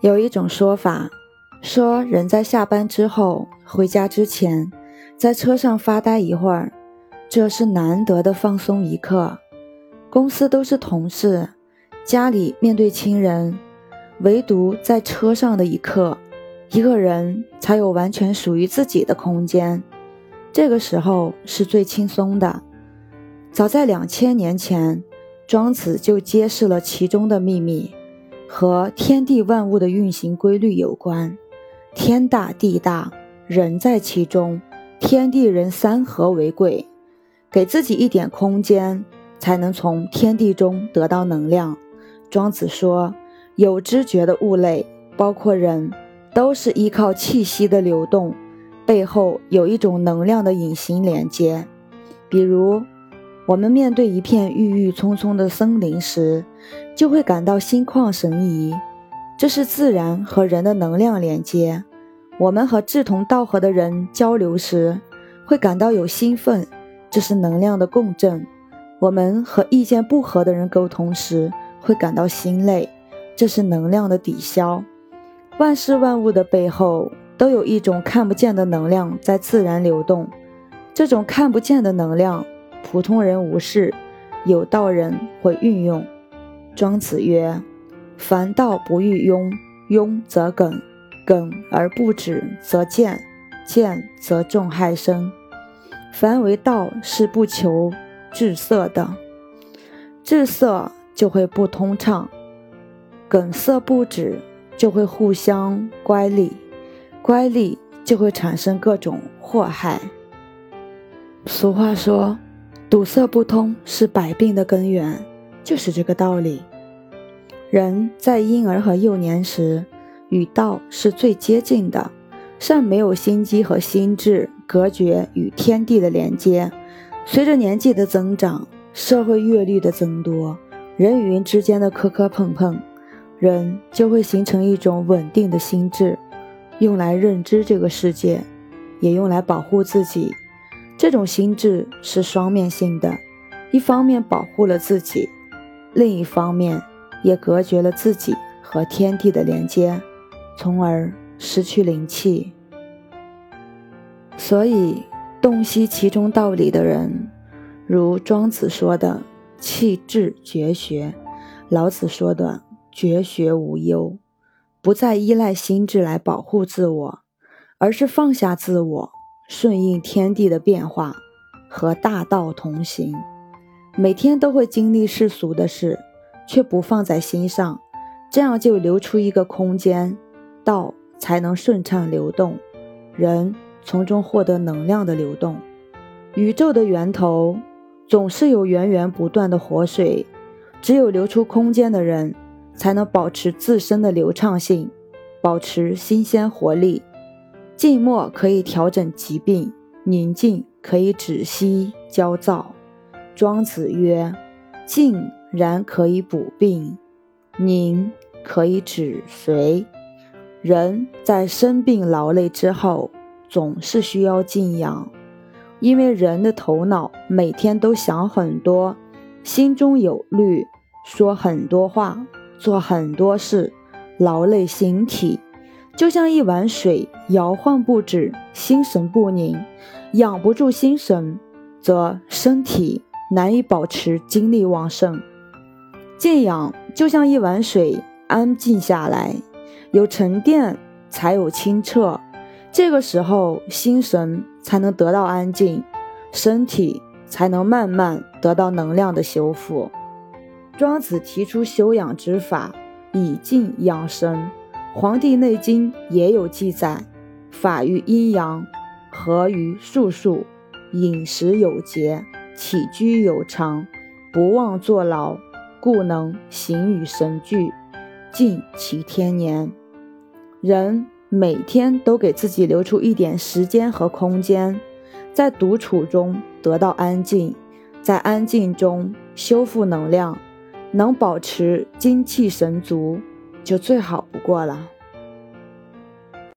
有一种说法，说人在下班之后回家之前，在车上发呆一会儿，这是难得的放松一刻。公司都是同事，家里面对亲人，唯独在车上的一刻，一个人才有完全属于自己的空间。这个时候是最轻松的。早在两千年前，庄子就揭示了其中的秘密。和天地万物的运行规律有关，天大地大，人在其中，天地人三合为贵，给自己一点空间，才能从天地中得到能量。庄子说，有知觉的物类，包括人，都是依靠气息的流动，背后有一种能量的隐形连接，比如。我们面对一片郁郁葱葱的森林时，就会感到心旷神怡，这是自然和人的能量连接。我们和志同道合的人交流时，会感到有兴奋，这是能量的共振。我们和意见不合的人沟通时，会感到心累，这是能量的抵消。万事万物的背后，都有一种看不见的能量在自然流动，这种看不见的能量。普通人无视，有道人会运用。庄子曰：“凡道不欲庸，庸则耿，耿而不止则见，见则众害生。凡为道是不求至色的，至色就会不通畅，梗塞不止就会互相乖戾，乖戾就会产生各种祸害。”俗话说。堵塞不通是百病的根源，就是这个道理。人在婴儿和幼年时，与道是最接近的，尚没有心机和心智隔绝与天地的连接。随着年纪的增长，社会阅历的增多，人与人之间的磕磕碰碰，人就会形成一种稳定的心智，用来认知这个世界，也用来保护自己。这种心智是双面性的，一方面保护了自己，另一方面也隔绝了自己和天地的连接，从而失去灵气。所以，洞悉其中道理的人，如庄子说的“气质绝学”，老子说的“绝学无忧”，不再依赖心智来保护自我，而是放下自我。顺应天地的变化，和大道同行，每天都会经历世俗的事，却不放在心上，这样就留出一个空间，道才能顺畅流动，人从中获得能量的流动。宇宙的源头总是有源源不断的活水，只有留出空间的人，才能保持自身的流畅性，保持新鲜活力。静默可以调整疾病，宁静可以止息焦躁。庄子曰：“静然可以补病，宁可以止随。”人在生病劳累之后，总是需要静养，因为人的头脑每天都想很多，心中有虑，说很多话，做很多事，劳累形体。就像一碗水摇晃不止，心神不宁，养不住心神，则身体难以保持精力旺盛。静养就像一碗水，安静下来，有沉淀才有清澈，这个时候心神才能得到安静，身体才能慢慢得到能量的修复。庄子提出修养之法，以静养神。《黄帝内经》也有记载：法于阴阳，和于术数，饮食有节，起居有常，不忘坐牢，故能形与神俱，尽其天年。人每天都给自己留出一点时间和空间，在独处中得到安静，在安静中修复能量，能保持精气神足。就最好不过了。